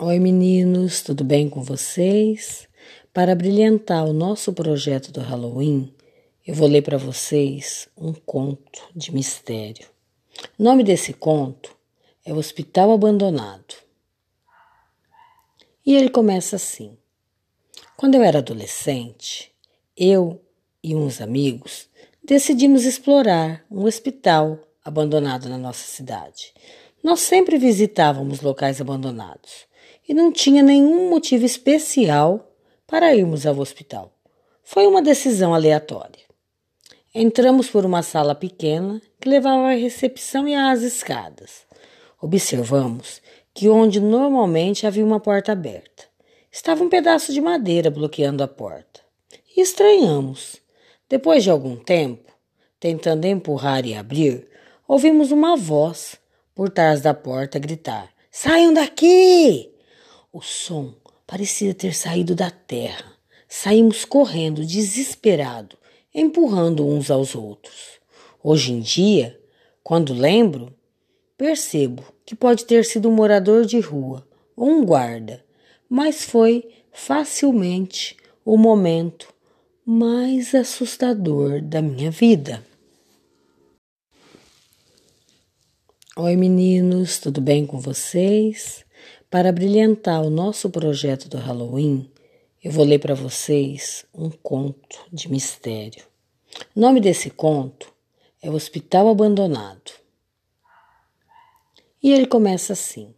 Oi meninos, tudo bem com vocês? Para brilhantar o nosso projeto do Halloween, eu vou ler para vocês um conto de mistério. O nome desse conto é O Hospital Abandonado. E ele começa assim: Quando eu era adolescente, eu e uns amigos decidimos explorar um hospital abandonado na nossa cidade. Nós sempre visitávamos locais abandonados e não tinha nenhum motivo especial para irmos ao hospital. Foi uma decisão aleatória. Entramos por uma sala pequena que levava à recepção e às escadas. Observamos que onde normalmente havia uma porta aberta, estava um pedaço de madeira bloqueando a porta. E estranhamos. Depois de algum tempo, tentando empurrar e abrir, ouvimos uma voz por trás da porta gritar: Saiam daqui! O som parecia ter saído da terra. Saímos correndo, desesperado, empurrando uns aos outros. Hoje em dia, quando lembro, percebo que pode ter sido um morador de rua ou um guarda, mas foi facilmente o momento mais assustador da minha vida. Oi meninos, tudo bem com vocês? Para brilhantar o nosso projeto do Halloween, eu vou ler para vocês um conto de mistério. O nome desse conto é O Hospital Abandonado. E ele começa assim: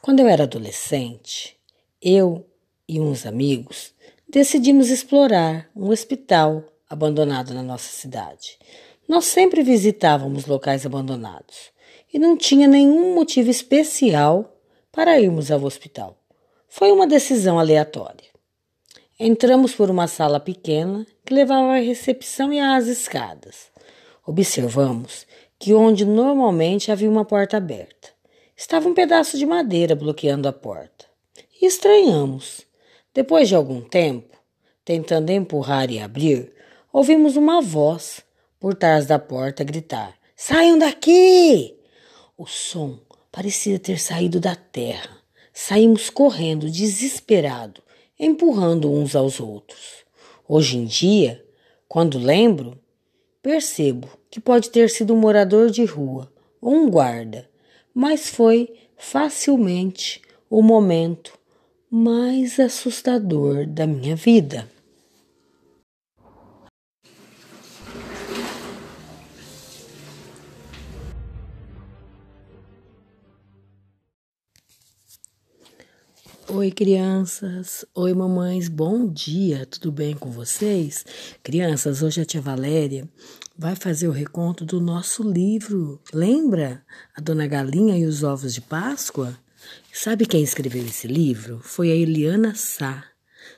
Quando eu era adolescente, eu e uns amigos decidimos explorar um hospital abandonado na nossa cidade. Nós sempre visitávamos locais abandonados e não tinha nenhum motivo especial para irmos ao hospital. Foi uma decisão aleatória. Entramos por uma sala pequena que levava à recepção e às escadas. Observamos que onde normalmente havia uma porta aberta, estava um pedaço de madeira bloqueando a porta. E estranhamos. Depois de algum tempo, tentando empurrar e abrir, ouvimos uma voz por trás da porta gritar: Saiam daqui! O som parecia ter saído da terra. Saímos correndo, desesperado, empurrando uns aos outros. Hoje em dia, quando lembro, percebo que pode ter sido um morador de rua ou um guarda, mas foi facilmente o momento mais assustador da minha vida. Oi, crianças. Oi, mamães. Bom dia. Tudo bem com vocês? Crianças, hoje a tia Valéria vai fazer o reconto do nosso livro. Lembra? A Dona Galinha e os Ovos de Páscoa? Sabe quem escreveu esse livro? Foi a Eliana Sá.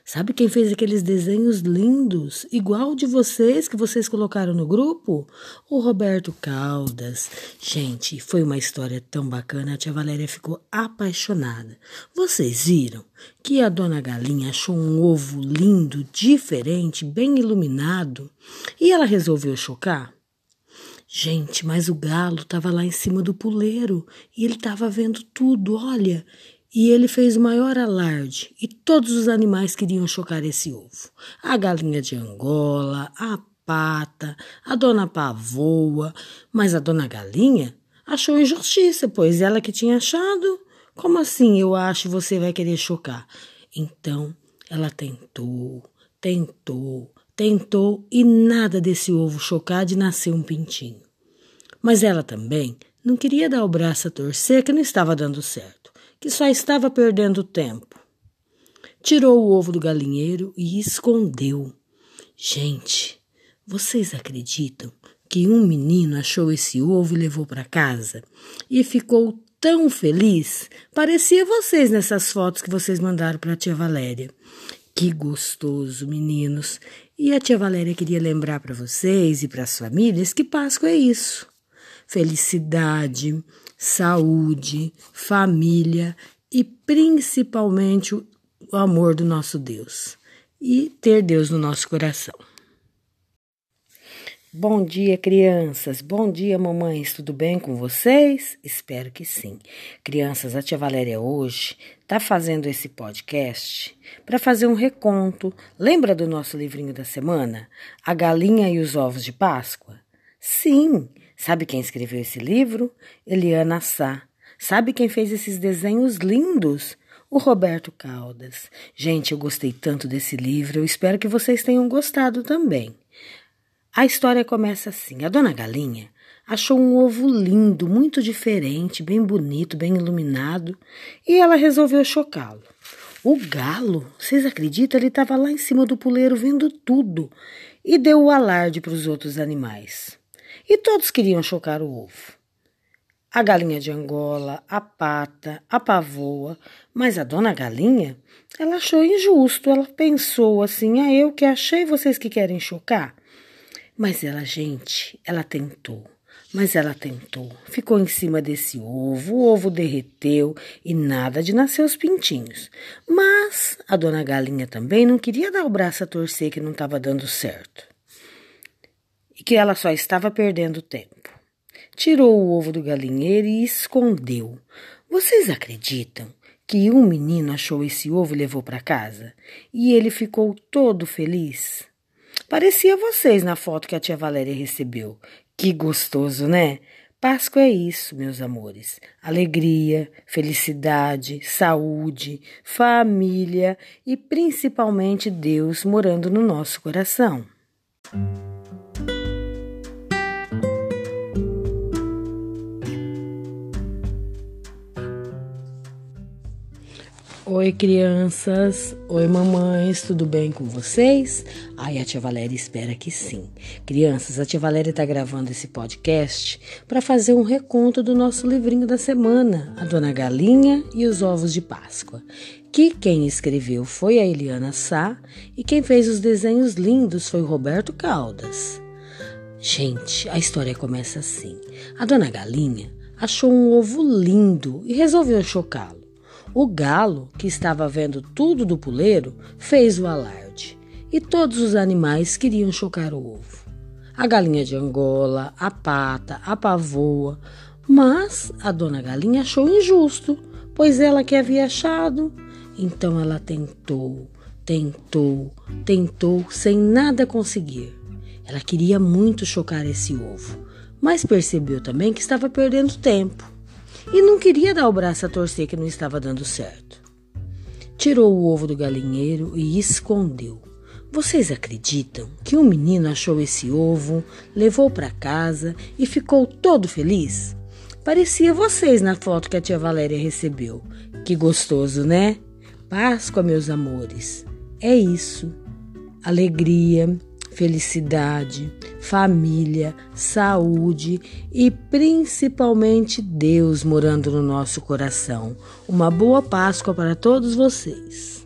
Sabe quem fez aqueles desenhos lindos, igual de vocês que vocês colocaram no grupo? O Roberto Caldas. Gente, foi uma história tão bacana, a tia Valéria ficou apaixonada. Vocês viram que a dona Galinha achou um ovo lindo, diferente, bem iluminado, e ela resolveu chocar? Gente, mas o galo estava lá em cima do puleiro e ele estava vendo tudo, olha. E ele fez o maior alarde, e todos os animais queriam chocar esse ovo. A galinha de Angola, a pata, a dona pavoa, mas a dona galinha achou injustiça, pois ela que tinha achado. Como assim eu acho você vai querer chocar? Então ela tentou, tentou, tentou e nada desse ovo chocar de nascer um pintinho. Mas ela também não queria dar o braço a torcer que não estava dando certo que só estava perdendo tempo. Tirou o ovo do galinheiro e escondeu. Gente, vocês acreditam que um menino achou esse ovo e levou para casa? E ficou tão feliz? Parecia vocês nessas fotos que vocês mandaram para a tia Valéria. Que gostoso, meninos! E a tia Valéria queria lembrar para vocês e para as famílias que Páscoa é isso: felicidade, saúde, família e principalmente o amor do nosso Deus e ter Deus no nosso coração. Bom dia, crianças. Bom dia, mamães. Tudo bem com vocês? Espero que sim. Crianças, a tia Valéria hoje está fazendo esse podcast para fazer um reconto. Lembra do nosso livrinho da semana? A Galinha e os Ovos de Páscoa? Sim. Sabe quem escreveu esse livro? Eliana Sá. Sabe quem fez esses desenhos lindos? O Roberto Caldas. Gente, eu gostei tanto desse livro, eu espero que vocês tenham gostado também. A história começa assim: a dona Galinha achou um ovo lindo, muito diferente, bem bonito, bem iluminado, e ela resolveu chocá-lo. O galo, vocês acreditam? Ele estava lá em cima do puleiro vendo tudo e deu o alarde para os outros animais. E todos queriam chocar o ovo. A galinha de Angola, a pata, a pavoa, mas a dona galinha, ela achou injusto. Ela pensou assim: ah, eu que achei, vocês que querem chocar. Mas ela, gente, ela tentou. Mas ela tentou. Ficou em cima desse ovo, o ovo derreteu e nada de nascer os pintinhos. Mas a dona galinha também não queria dar o braço a torcer que não estava dando certo. Que ela só estava perdendo tempo. Tirou o ovo do galinheiro e escondeu. Vocês acreditam que um menino achou esse ovo e levou para casa? E ele ficou todo feliz? Parecia vocês na foto que a tia Valéria recebeu. Que gostoso, né? Páscoa é isso, meus amores. Alegria, felicidade, saúde, família e principalmente Deus morando no nosso coração. Oi, crianças. Oi, mamães. Tudo bem com vocês? Ai, a tia Valéria espera que sim. Crianças, a tia Valéria está gravando esse podcast para fazer um reconto do nosso livrinho da semana, A Dona Galinha e os Ovos de Páscoa. Que quem escreveu foi a Eliana Sá e quem fez os desenhos lindos foi o Roberto Caldas. Gente, a história começa assim: a Dona Galinha achou um ovo lindo e resolveu chocá-lo. O galo, que estava vendo tudo do puleiro, fez o alarde, e todos os animais queriam chocar o ovo. A galinha de Angola, a pata, a pavoa, mas a dona galinha achou injusto, pois ela que havia achado. Então ela tentou, tentou, tentou, sem nada conseguir. Ela queria muito chocar esse ovo, mas percebeu também que estava perdendo tempo e não queria dar o braço a torcer que não estava dando certo. Tirou o ovo do galinheiro e escondeu. Vocês acreditam que um menino achou esse ovo, levou para casa e ficou todo feliz? Parecia vocês na foto que a tia Valéria recebeu. Que gostoso, né? Páscoa, meus amores. É isso. Alegria, felicidade, família, saúde e principalmente Deus morando no nosso coração. Uma boa Páscoa para todos vocês.